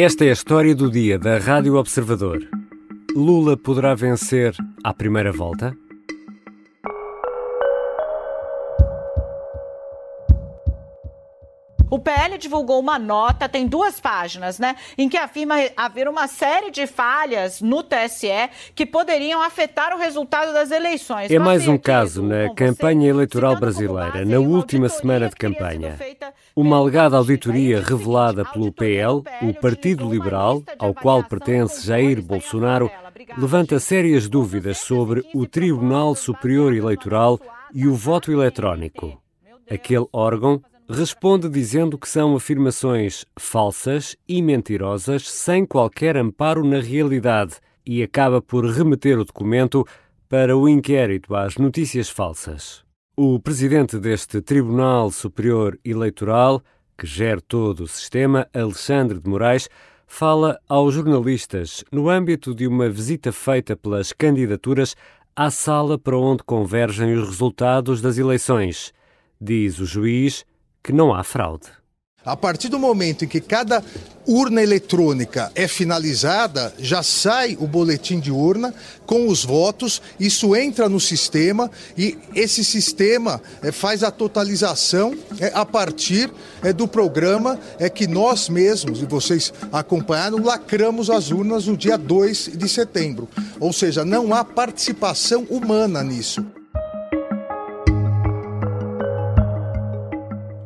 Esta é a história do dia da Rádio Observador. Lula poderá vencer à primeira volta? O PL divulgou uma nota, tem duas páginas, né, em que afirma haver uma série de falhas no TSE que poderiam afetar o resultado das eleições. É mais um caso na campanha eleitoral brasileira, na última semana de campanha. Uma alegada auditoria revelada pelo PL, o Partido Liberal, ao qual pertence Jair Bolsonaro, levanta sérias dúvidas sobre o Tribunal Superior Eleitoral e o voto eletrónico. Aquele órgão responde dizendo que são afirmações falsas e mentirosas, sem qualquer amparo na realidade, e acaba por remeter o documento para o inquérito às notícias falsas. O presidente deste Tribunal Superior Eleitoral, que gera todo o sistema, Alexandre de Moraes, fala aos jornalistas no âmbito de uma visita feita pelas candidaturas à sala para onde convergem os resultados das eleições. Diz o juiz que não há fraude. A partir do momento em que cada urna eletrônica é finalizada, já sai o boletim de urna com os votos, isso entra no sistema e esse sistema é, faz a totalização é, a partir é, do programa é que nós mesmos, e vocês acompanharam, lacramos as urnas no dia 2 de setembro. Ou seja, não há participação humana nisso.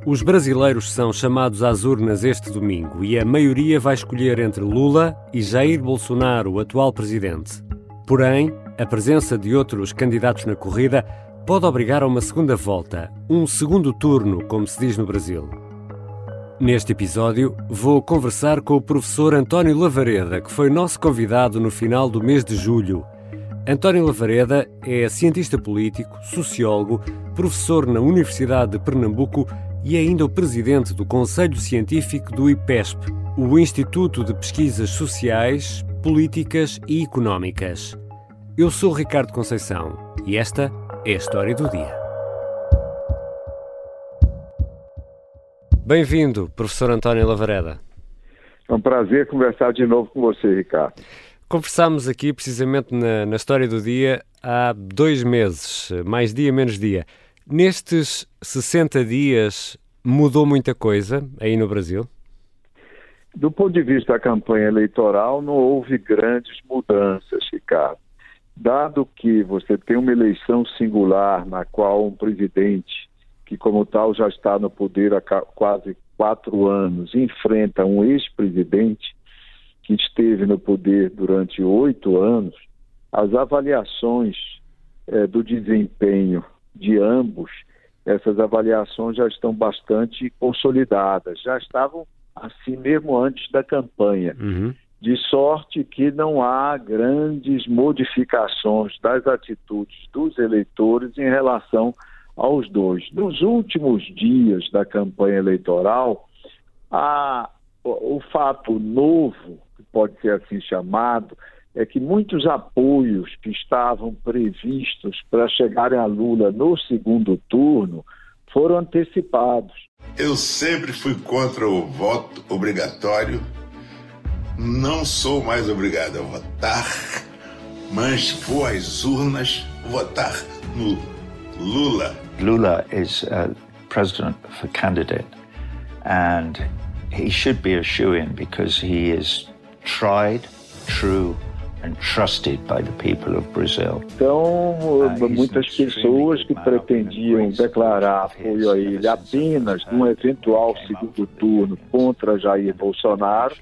Os brasileiros são chamados às urnas este domingo e a maioria vai escolher entre Lula e Jair Bolsonaro, o atual presidente. Porém, a presença de outros candidatos na corrida pode obrigar a uma segunda volta, um segundo turno, como se diz no Brasil. Neste episódio, vou conversar com o professor António Lavareda, que foi nosso convidado no final do mês de julho. António Lavareda é cientista político, sociólogo, professor na Universidade de Pernambuco e ainda o presidente do Conselho Científico do IPESP, o Instituto de Pesquisas Sociais, Políticas e Económicas. Eu sou Ricardo Conceição e esta é a história do dia. Bem-vindo, professor António Lavareda. É um prazer conversar de novo com você, Ricardo. Conversámos aqui precisamente na, na história do dia há dois meses, mais dia, menos dia. Nestes 60 dias mudou muita coisa aí no Brasil? Do ponto de vista da campanha eleitoral, não houve grandes mudanças, Ricardo. Dado que você tem uma eleição singular na qual um presidente, que como tal já está no poder há quase quatro anos, enfrenta um ex-presidente que esteve no poder durante oito anos, as avaliações é, do desempenho de ambos, essas avaliações já estão bastante consolidadas, já estavam assim mesmo antes da campanha. Uhum. De sorte que não há grandes modificações das atitudes dos eleitores em relação aos dois. Nos últimos dias da campanha eleitoral, a, o, o fato novo, que pode ser assim chamado, é que muitos apoios que estavam previstos para chegarem a Lula no segundo turno foram antecipados. Eu sempre fui contra o voto obrigatório. Não sou mais obrigado a votar, mas vou às urnas votar no Lula. Lula is a president for candidate and he should be a shoe-in because he is tried, true então, uh, muitas pessoas que pretendiam declarar apoio a ele apenas num eventual segundo turno contra Jair Bolsonaro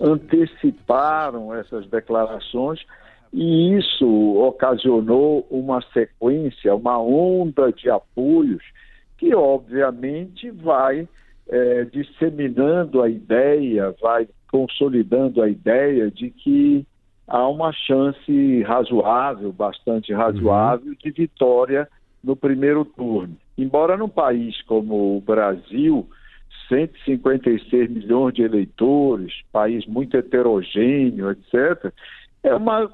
anteciparam essas declarações e isso ocasionou uma sequência, uma onda de apoios que, obviamente, vai é, disseminando a ideia, vai consolidando a ideia de que há uma chance razoável, bastante razoável, uhum. de vitória no primeiro turno. Embora num país como o Brasil, 156 milhões de eleitores, país muito heterogêneo, etc., é uma,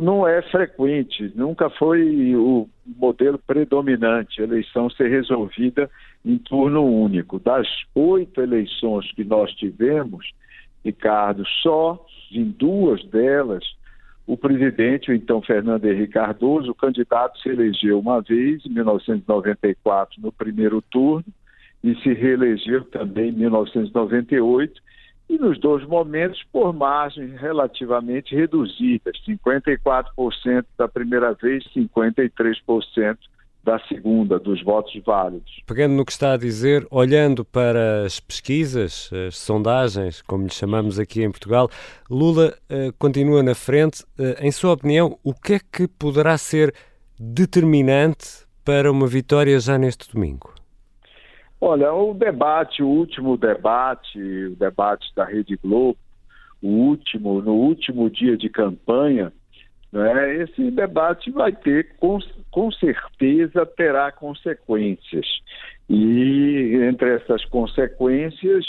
não é frequente, nunca foi o modelo predominante, a eleição ser resolvida em turno único. Das oito eleições que nós tivemos, Ricardo, só em duas delas o presidente, o então Fernando Henrique Cardoso, o candidato se elegeu uma vez, em 1994, no primeiro turno, e se reelegeu também em 1998, e nos dois momentos por margens relativamente reduzidas, 54% da primeira vez, 53% da segunda, dos votos válidos. Pegando no que está a dizer, olhando para as pesquisas, as sondagens, como lhe chamamos aqui em Portugal, Lula uh, continua na frente. Uh, em sua opinião, o que é que poderá ser determinante para uma vitória já neste domingo? Olha, o debate, o último debate, o debate da Rede Globo, o último, no último dia de campanha, né, esse debate vai ter, com, certeza, terá consequências. E entre essas consequências,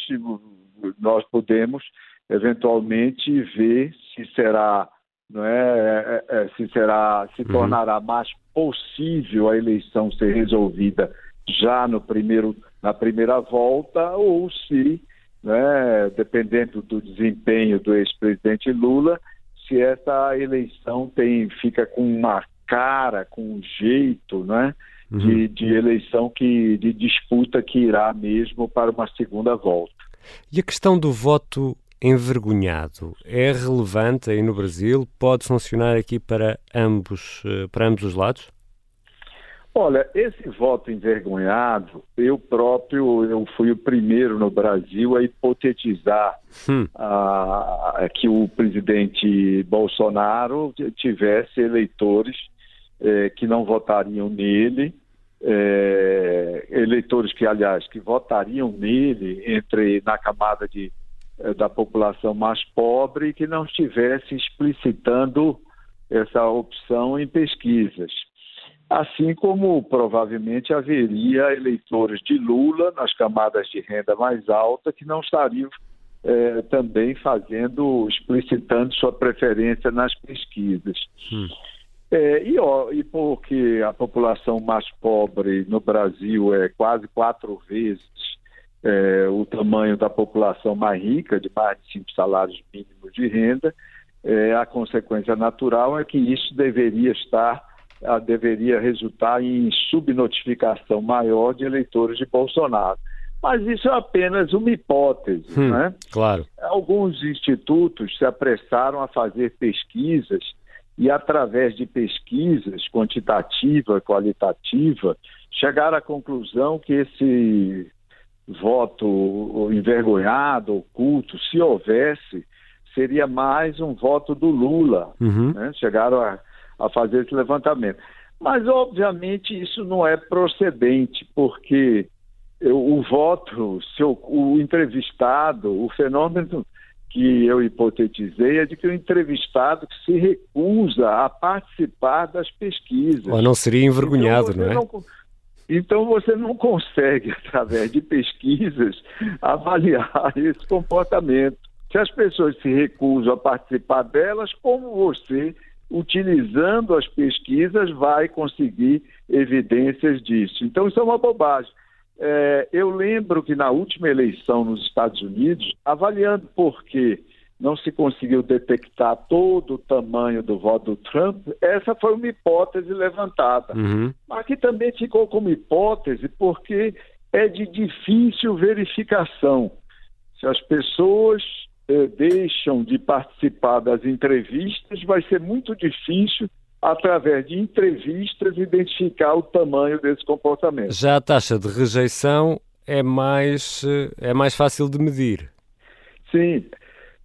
nós podemos eventualmente ver se será, não é, é, é se será, se uhum. tornará mais possível a eleição ser resolvida já no primeiro, na primeira volta ou se, né, dependendo do desempenho do ex-presidente Lula, se essa eleição tem, fica com uma cara, com um jeito, né? Uhum. De, de eleição que de disputa que irá mesmo para uma segunda volta. E a questão do voto envergonhado é relevante aí no Brasil? Pode funcionar aqui para ambos, eh, para ambos os lados? Olha, esse voto envergonhado, eu próprio, eu fui o primeiro no Brasil a hipotetizar hum. a, que o presidente Bolsonaro tivesse eleitores eh, que não votariam nele, eh, eleitores que, aliás, que votariam nele entre na camada de, eh, da população mais pobre que não estivesse explicitando essa opção em pesquisas assim como provavelmente haveria eleitores de Lula nas camadas de renda mais alta que não estariam é, também fazendo, explicitando sua preferência nas pesquisas. Hum. É, e, ó, e porque a população mais pobre no Brasil é quase quatro vezes é, o tamanho da população mais rica, de mais de cinco salários mínimos de renda, é, a consequência natural é que isso deveria estar deveria resultar em subnotificação maior de eleitores de Bolsonaro. Mas isso é apenas uma hipótese, hum, né? Claro. Alguns institutos se apressaram a fazer pesquisas e, através de pesquisas quantitativa, qualitativa, chegaram à conclusão que esse voto envergonhado, oculto, se houvesse, seria mais um voto do Lula. Uhum. Né? Chegaram a a fazer esse levantamento. Mas, obviamente, isso não é procedente, porque o voto, seu, o entrevistado, o fenômeno que eu hipotetizei é de que o entrevistado se recusa a participar das pesquisas. Ou não seria envergonhado, então, não é? Não, então você não consegue, através de pesquisas, avaliar esse comportamento. Se as pessoas se recusam a participar delas, como você utilizando as pesquisas, vai conseguir evidências disso. Então, isso é uma bobagem. É, eu lembro que na última eleição nos Estados Unidos, avaliando por que não se conseguiu detectar todo o tamanho do voto do Trump, essa foi uma hipótese levantada. Uhum. Mas que também ficou como hipótese porque é de difícil verificação. Se as pessoas eh, deixam de participar das entrevistas, vai ser muito difícil, através de entrevistas, identificar o tamanho desse comportamento. Já a taxa de rejeição é mais, eh, é mais fácil de medir. Sim,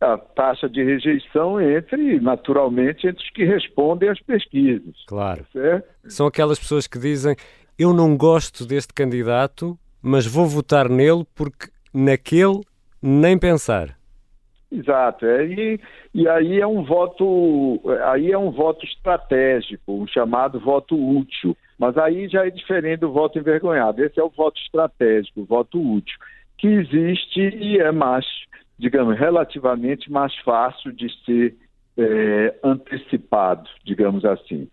a taxa de rejeição entre, naturalmente, entre os que respondem às pesquisas. Claro. Certo? São aquelas pessoas que dizem: Eu não gosto deste candidato, mas vou votar nele porque naquele nem pensar. Exato, é, e, e aí é um voto, aí é um voto estratégico, o chamado voto útil. Mas aí já é diferente do voto envergonhado. Esse é o voto estratégico, o voto útil, que existe e é mais, digamos, relativamente mais fácil de ser é, antecipado, digamos assim.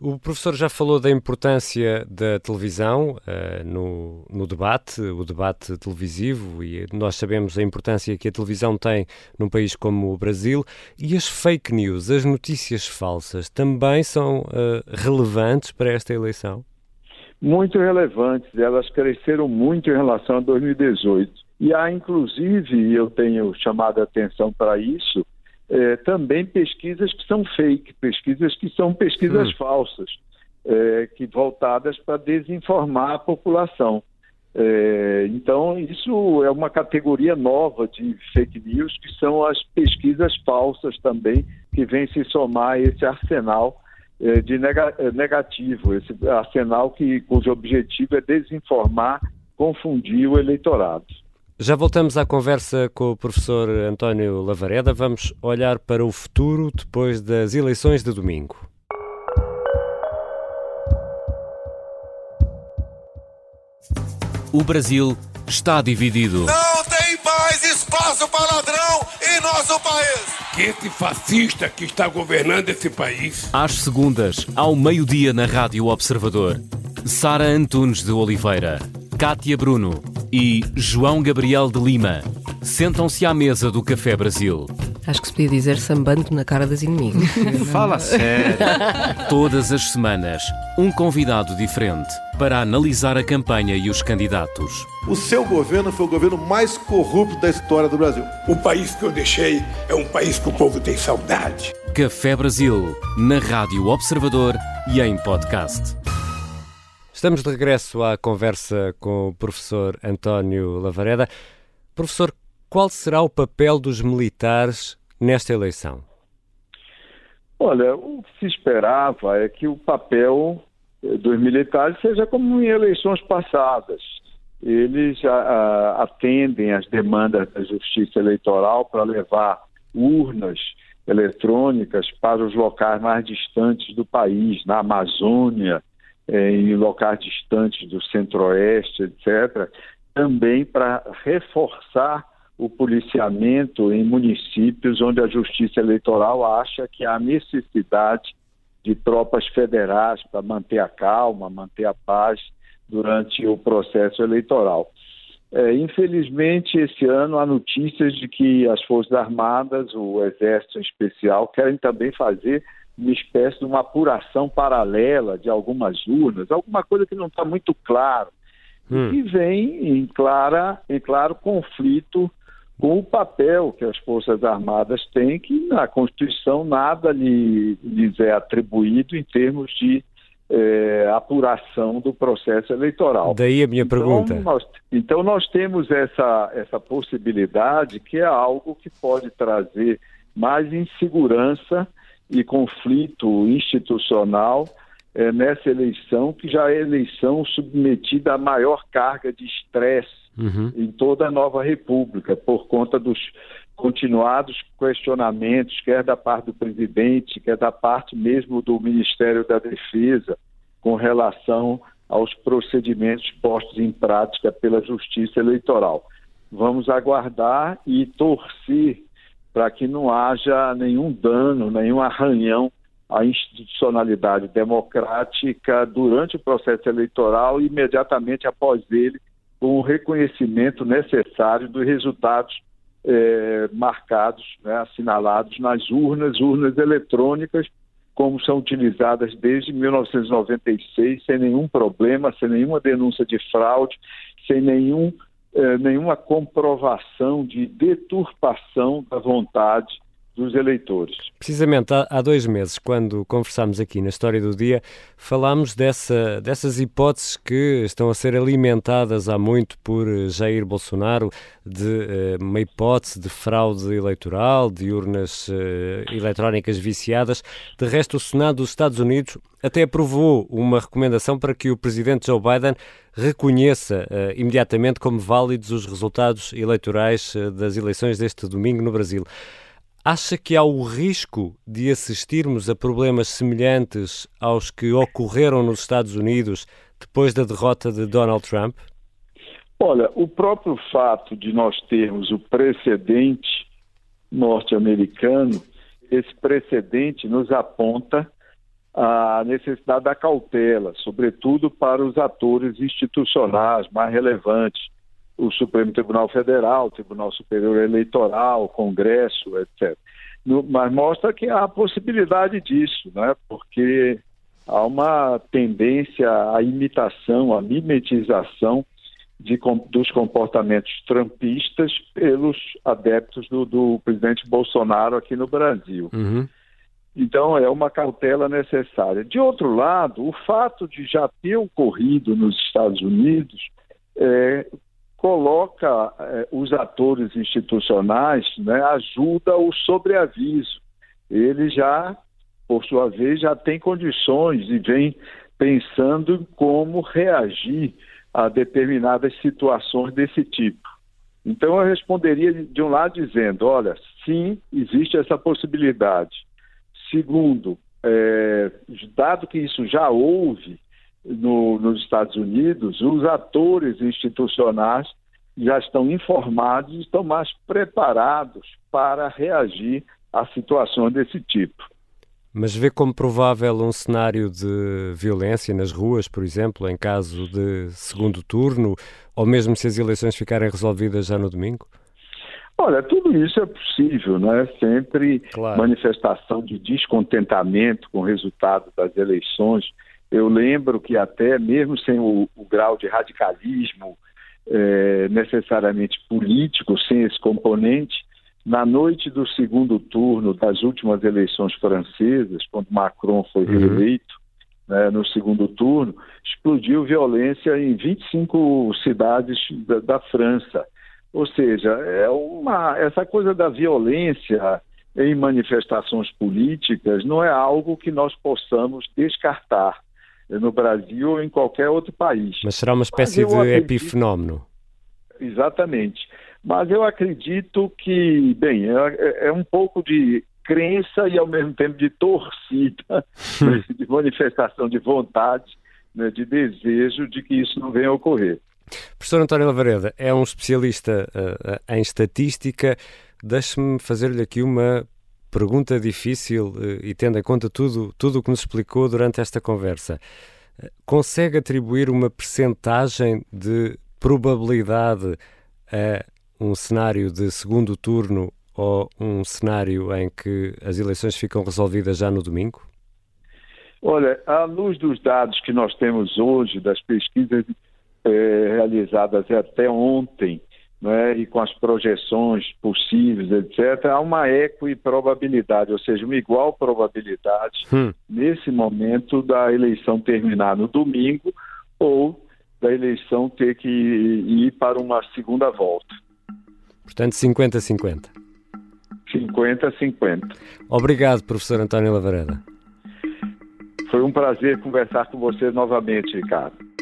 O professor já falou da importância da televisão uh, no, no, debate, o debate televisivo, e nós sabemos a importância que a televisão tem num país como o Brasil. E as fake news, as notícias falsas, também são uh, relevantes para esta eleição? Muito relevantes. Elas cresceram muito em relação a 2018. E há, inclusive, eu tenho chamado a atenção para isso, é, também pesquisas que são fake, pesquisas que são pesquisas hum. falsas, é, que voltadas para desinformar a população. É, então, isso é uma categoria nova de fake news, que são as pesquisas falsas também, que vem se somar a esse arsenal é, de é, negativo, esse arsenal que, cujo objetivo é desinformar, confundir o eleitorado. Já voltamos à conversa com o professor António Lavareda. Vamos olhar para o futuro depois das eleições de domingo. O Brasil está dividido. Não tem mais espaço para ladrão em nosso país. Que esse fascista que está governando esse país. Às segundas, ao meio-dia na Rádio Observador. Sara Antunes de Oliveira, Cátia Bruno e João Gabriel de Lima sentam-se à mesa do Café Brasil. Acho que se podia dizer sambando na cara das inimigas. Fala sério. Todas as semanas, um convidado diferente para analisar a campanha e os candidatos. O seu governo foi o governo mais corrupto da história do Brasil. O país que eu deixei é um país que o povo tem saudade. Café Brasil, na Rádio Observador e em podcast. Estamos de regresso à conversa com o professor António Lavareda. Professor, qual será o papel dos militares nesta eleição? Olha, o que se esperava é que o papel eh, dos militares seja como em eleições passadas. Eles a, a, atendem às demandas da justiça eleitoral para levar urnas eletrônicas para os locais mais distantes do país, na Amazônia, em locais distantes do centro-oeste, etc., também para reforçar o policiamento em municípios onde a justiça eleitoral acha que há necessidade de tropas federais para manter a calma, manter a paz durante o processo eleitoral. É, infelizmente, esse ano há notícias de que as Forças Armadas, o Exército em especial, querem também fazer uma espécie de uma apuração paralela de algumas urnas, alguma coisa que não está muito claro, hum. e que vem em, clara, em claro conflito com o papel que as Forças Armadas têm, que na Constituição nada lhe, lhes é atribuído em termos de é, apuração do processo eleitoral. Daí a minha então, pergunta. Nós, então nós temos essa, essa possibilidade que é algo que pode trazer mais insegurança e conflito institucional é, nessa eleição, que já é eleição submetida à maior carga de estresse uhum. em toda a nova República, por conta dos continuados questionamentos, quer da parte do presidente, quer da parte mesmo do Ministério da Defesa, com relação aos procedimentos postos em prática pela Justiça Eleitoral. Vamos aguardar e torcer para que não haja nenhum dano, nenhum arranhão à institucionalidade democrática durante o processo eleitoral e imediatamente após ele, com o reconhecimento necessário dos resultados eh, marcados, né, assinalados nas urnas, urnas eletrônicas, como são utilizadas desde 1996, sem nenhum problema, sem nenhuma denúncia de fraude, sem nenhum é, nenhuma comprovação de deturpação da vontade dos eleitores. Precisamente há, há, dois meses, quando conversámos aqui na História do Dia, falámos dessa, dessas hipóteses que estão a ser alimentadas há muito por Jair Bolsonaro, de uh, uma hipótese de fraude eleitoral, de urnas uh, eletrónicas viciadas. De resto, o Senado dos Estados Unidos até aprovou uma recomendação para que o presidente Joe Biden reconheça uh, imediatamente como válidos os resultados eleitorais das eleições deste domingo no Brasil. Acha que há o risco de assistirmos a problemas semelhantes aos que ocorreram nos Estados Unidos depois da derrota de Donald Trump? Olha, o próprio fato de nós termos o precedente norte-americano, esse precedente nos aponta a necessidade da cautela, sobretudo para os atores institucionais mais relevantes, o Supremo Tribunal Federal, Tribunal Superior Eleitoral, Congresso, etc. No, mas mostra que há a possibilidade disso, né? porque há uma tendência à imitação, à mimetização de, dos comportamentos trumpistas pelos adeptos do, do presidente Bolsonaro aqui no Brasil. Uhum. Então, é uma cautela necessária. De outro lado, o fato de já ter ocorrido nos Estados Unidos é, coloca é, os atores institucionais, né, ajuda o sobreaviso. Ele já, por sua vez, já tem condições e vem pensando em como reagir a determinadas situações desse tipo. Então, eu responderia de um lado dizendo: olha, sim, existe essa possibilidade. Segundo, é, dado que isso já houve no, nos Estados Unidos, os atores institucionais já estão informados e estão mais preparados para reagir a situações desse tipo. Mas vê como provável um cenário de violência nas ruas, por exemplo, em caso de segundo turno, ou mesmo se as eleições ficarem resolvidas já no domingo? Olha, tudo isso é possível, não é? Sempre claro. manifestação de descontentamento com o resultado das eleições. Eu lembro que até mesmo sem o, o grau de radicalismo é, necessariamente político, sem esse componente, na noite do segundo turno das últimas eleições francesas, quando Macron foi uhum. reeleito, né, no segundo turno, explodiu violência em 25 cidades da, da, França. Ou seja, é uma, essa coisa da violência em manifestações políticas não é algo que nós possamos descartar no Brasil ou em qualquer outro país. Mas será uma espécie de acredito... epifenômeno? Exatamente. Mas eu acredito que, bem, é, é um pouco de crença e ao mesmo tempo de torcida, né, de manifestação de vontade, né, de desejo de que isso não venha a ocorrer. Professor António Lavareda é um especialista uh, em estatística. Deixe-me fazer-lhe aqui uma pergunta difícil uh, e tendo em conta tudo, tudo o que nos explicou durante esta conversa. Uh, consegue atribuir uma percentagem de probabilidade a um cenário de segundo turno ou um cenário em que as eleições ficam resolvidas já no domingo? Olha, à luz dos dados que nós temos hoje, das pesquisas eh, realizadas até ontem, né, e com as projeções possíveis, etc., há uma equiprobabilidade, ou seja, uma igual probabilidade hum. nesse momento da eleição terminar no domingo ou da eleição ter que ir para uma segunda volta. Portanto, 50-50. 50-50. Obrigado, professor António Lavareda. Foi um prazer conversar com você novamente, Ricardo.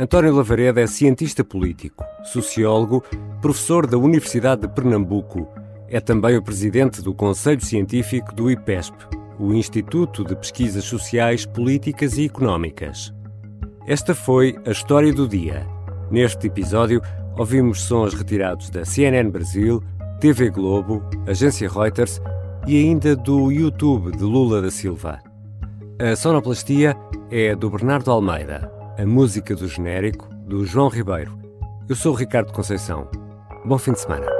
António Lavareda é cientista político, sociólogo, professor da Universidade de Pernambuco. É também o presidente do Conselho Científico do IPESP, o Instituto de Pesquisas Sociais, Políticas e Económicas. Esta foi a história do dia. Neste episódio, ouvimos sons retirados da CNN Brasil, TV Globo, Agência Reuters e ainda do YouTube de Lula da Silva. A sonoplastia é do Bernardo Almeida, a música do genérico do João Ribeiro. Eu sou o Ricardo Conceição. Bom fim de semana.